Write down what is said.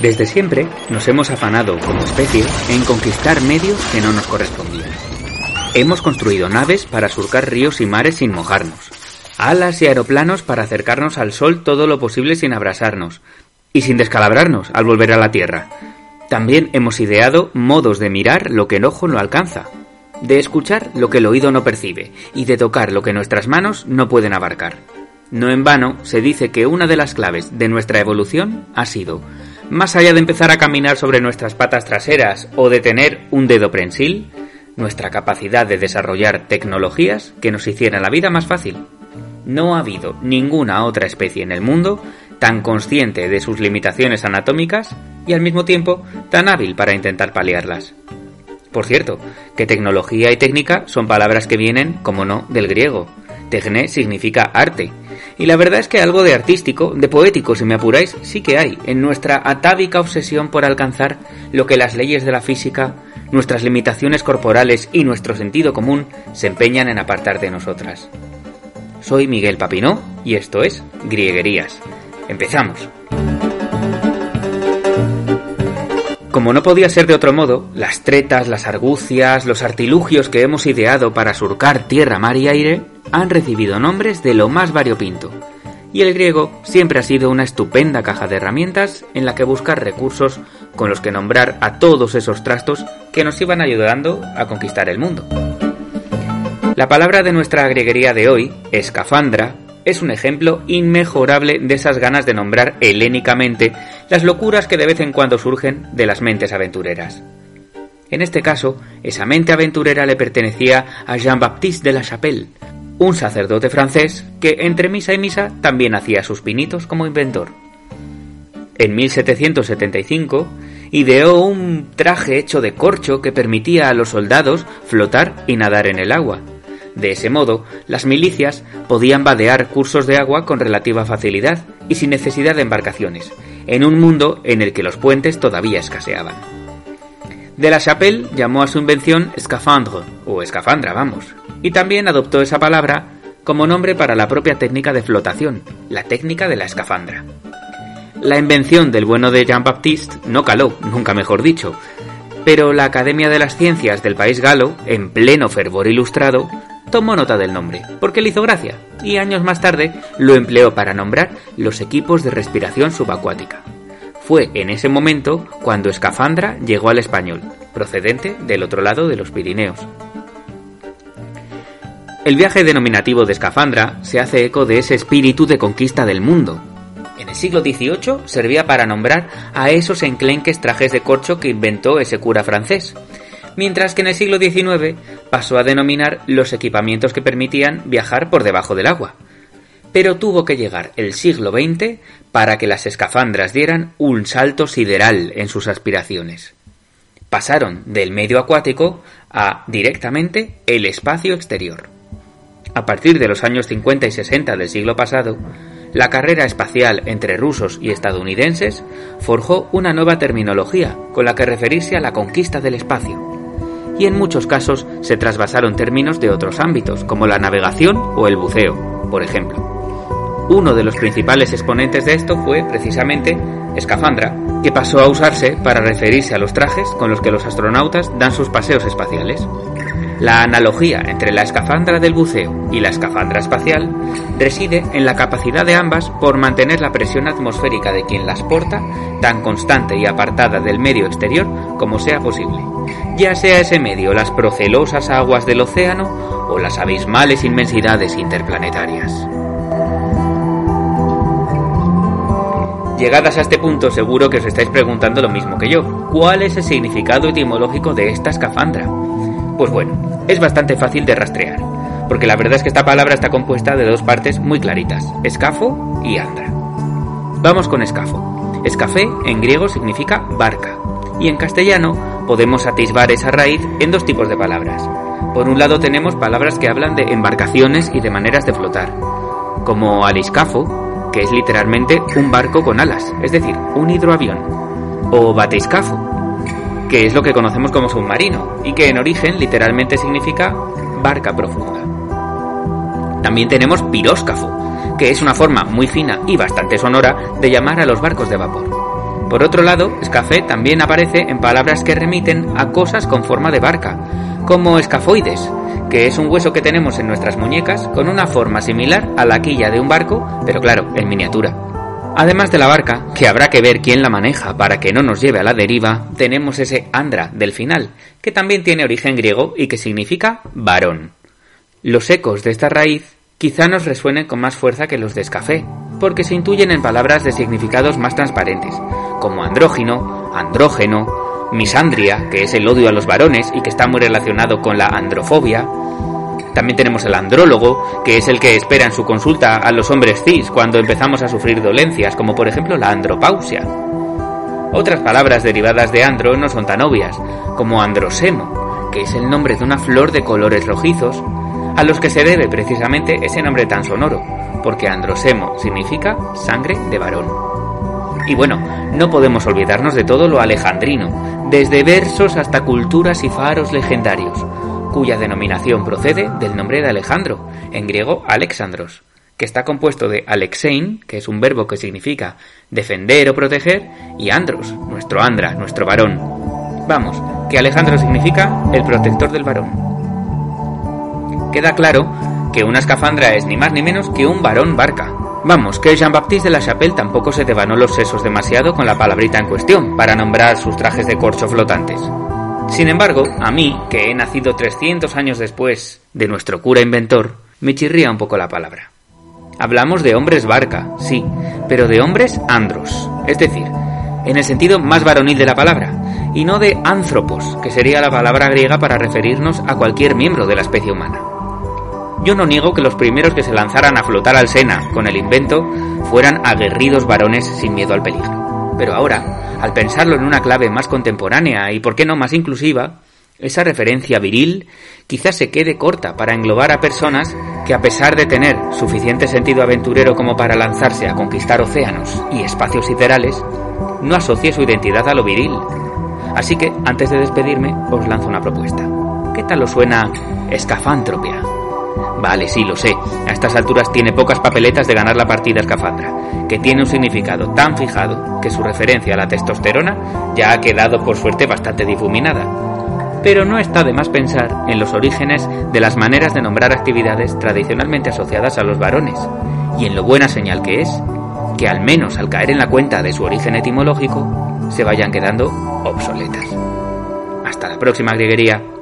Desde siempre nos hemos afanado como especie en conquistar medios que no nos correspondían. Hemos construido naves para surcar ríos y mares sin mojarnos, alas y aeroplanos para acercarnos al sol todo lo posible sin abrasarnos y sin descalabrarnos al volver a la Tierra. También hemos ideado modos de mirar lo que el ojo no alcanza, de escuchar lo que el oído no percibe y de tocar lo que nuestras manos no pueden abarcar. No en vano se dice que una de las claves de nuestra evolución ha sido más allá de empezar a caminar sobre nuestras patas traseras o de tener un dedo prensil, nuestra capacidad de desarrollar tecnologías que nos hicieran la vida más fácil. No ha habido ninguna otra especie en el mundo tan consciente de sus limitaciones anatómicas y al mismo tiempo tan hábil para intentar paliarlas. Por cierto, que tecnología y técnica son palabras que vienen, como no, del griego. Tecné significa arte, y la verdad es que algo de artístico, de poético, si me apuráis, sí que hay en nuestra atávica obsesión por alcanzar lo que las leyes de la física, nuestras limitaciones corporales y nuestro sentido común se empeñan en apartar de nosotras. Soy Miguel Papinó y esto es Grieguerías. Empezamos. Como no podía ser de otro modo, las tretas, las argucias, los artilugios que hemos ideado para surcar tierra, mar y aire han recibido nombres de lo más variopinto, y el griego siempre ha sido una estupenda caja de herramientas en la que buscar recursos con los que nombrar a todos esos trastos que nos iban ayudando a conquistar el mundo. La palabra de nuestra grieguería de hoy, escafandra, es un ejemplo inmejorable de esas ganas de nombrar helénicamente las locuras que de vez en cuando surgen de las mentes aventureras. En este caso, esa mente aventurera le pertenecía a Jean-Baptiste de la Chapelle, un sacerdote francés que entre misa y misa también hacía sus pinitos como inventor. En 1775 ideó un traje hecho de corcho que permitía a los soldados flotar y nadar en el agua. De ese modo, las milicias podían vadear cursos de agua con relativa facilidad y sin necesidad de embarcaciones, en un mundo en el que los puentes todavía escaseaban. De la Chapelle llamó a su invención escafandre, o escafandra, vamos, y también adoptó esa palabra como nombre para la propia técnica de flotación, la técnica de la escafandra. La invención del bueno de Jean-Baptiste no caló, nunca mejor dicho, pero la Academia de las Ciencias del país galo, en pleno fervor ilustrado, tomó nota del nombre, porque le hizo gracia, y años más tarde lo empleó para nombrar los equipos de respiración subacuática. Fue en ese momento cuando escafandra llegó al español, procedente del otro lado de los Pirineos. El viaje denominativo de escafandra se hace eco de ese espíritu de conquista del mundo. En el siglo XVIII servía para nombrar a esos enclenques trajes de corcho que inventó ese cura francés, mientras que en el siglo XIX pasó a denominar los equipamientos que permitían viajar por debajo del agua. Pero tuvo que llegar el siglo XX para que las escafandras dieran un salto sideral en sus aspiraciones. Pasaron del medio acuático a directamente el espacio exterior. A partir de los años 50 y 60 del siglo pasado, la carrera espacial entre rusos y estadounidenses forjó una nueva terminología con la que referirse a la conquista del espacio. Y en muchos casos se trasvasaron términos de otros ámbitos, como la navegación o el buceo, por ejemplo. Uno de los principales exponentes de esto fue precisamente escafandra, que pasó a usarse para referirse a los trajes con los que los astronautas dan sus paseos espaciales. La analogía entre la escafandra del buceo y la escafandra espacial reside en la capacidad de ambas por mantener la presión atmosférica de quien las porta tan constante y apartada del medio exterior como sea posible, ya sea ese medio las procelosas aguas del océano o las abismales inmensidades interplanetarias. Llegadas a este punto seguro que os estáis preguntando lo mismo que yo. ¿Cuál es el significado etimológico de esta escafandra? Pues bueno, es bastante fácil de rastrear, porque la verdad es que esta palabra está compuesta de dos partes muy claritas, escafo y andra. Vamos con escafo. Escafé en griego significa barca, y en castellano podemos atisbar esa raíz en dos tipos de palabras. Por un lado tenemos palabras que hablan de embarcaciones y de maneras de flotar, como aliscafo, que es literalmente un barco con alas, es decir, un hidroavión, o bateiscafo, que es lo que conocemos como submarino, y que en origen literalmente significa barca profunda. También tenemos piróscafo, que es una forma muy fina y bastante sonora de llamar a los barcos de vapor. Por otro lado, escafé también aparece en palabras que remiten a cosas con forma de barca, como escafoides, que es un hueso que tenemos en nuestras muñecas con una forma similar a la quilla de un barco, pero claro, en miniatura. Además de la barca, que habrá que ver quién la maneja para que no nos lleve a la deriva, tenemos ese andra del final, que también tiene origen griego y que significa varón. Los ecos de esta raíz quizá nos resuenen con más fuerza que los de escafé, porque se intuyen en palabras de significados más transparentes, como andrógino, andrógeno, misandria, que es el odio a los varones y que está muy relacionado con la androfobia. También tenemos el andrólogo, que es el que espera en su consulta a los hombres cis cuando empezamos a sufrir dolencias, como por ejemplo la andropausia. Otras palabras derivadas de andro no son tan obvias, como androsemo, que es el nombre de una flor de colores rojizos, a los que se debe precisamente ese nombre tan sonoro, porque androsemo significa sangre de varón. Y bueno, no podemos olvidarnos de todo lo alejandrino, desde versos hasta culturas y faros legendarios, cuya denominación procede del nombre de Alejandro, en griego Alexandros, que está compuesto de Alexein, que es un verbo que significa defender o proteger, y Andros, nuestro Andra, nuestro varón. Vamos, que Alejandro significa el protector del varón. Queda claro que una escafandra es ni más ni menos que un varón barca, Vamos, que Jean-Baptiste de la Chapelle tampoco se devanó los sesos demasiado con la palabrita en cuestión para nombrar sus trajes de corcho flotantes. Sin embargo, a mí, que he nacido 300 años después de nuestro cura inventor, me chirría un poco la palabra. Hablamos de hombres barca, sí, pero de hombres andros, es decir, en el sentido más varonil de la palabra, y no de anthropos, que sería la palabra griega para referirnos a cualquier miembro de la especie humana. Yo no niego que los primeros que se lanzaran a flotar al Sena con el invento fueran aguerridos varones sin miedo al peligro. Pero ahora, al pensarlo en una clave más contemporánea y por qué no más inclusiva, esa referencia viril quizás se quede corta para englobar a personas que a pesar de tener suficiente sentido aventurero como para lanzarse a conquistar océanos y espacios siderales, no asocie su identidad a lo viril. Así que, antes de despedirme, os lanzo una propuesta. ¿Qué tal os suena escafántropia? Vale, sí, lo sé. A estas alturas tiene pocas papeletas de ganar la partida escafandra, que tiene un significado tan fijado que su referencia a la testosterona ya ha quedado por suerte bastante difuminada. Pero no está de más pensar en los orígenes de las maneras de nombrar actividades tradicionalmente asociadas a los varones, y en lo buena señal que es que al menos al caer en la cuenta de su origen etimológico, se vayan quedando obsoletas. Hasta la próxima grieguería.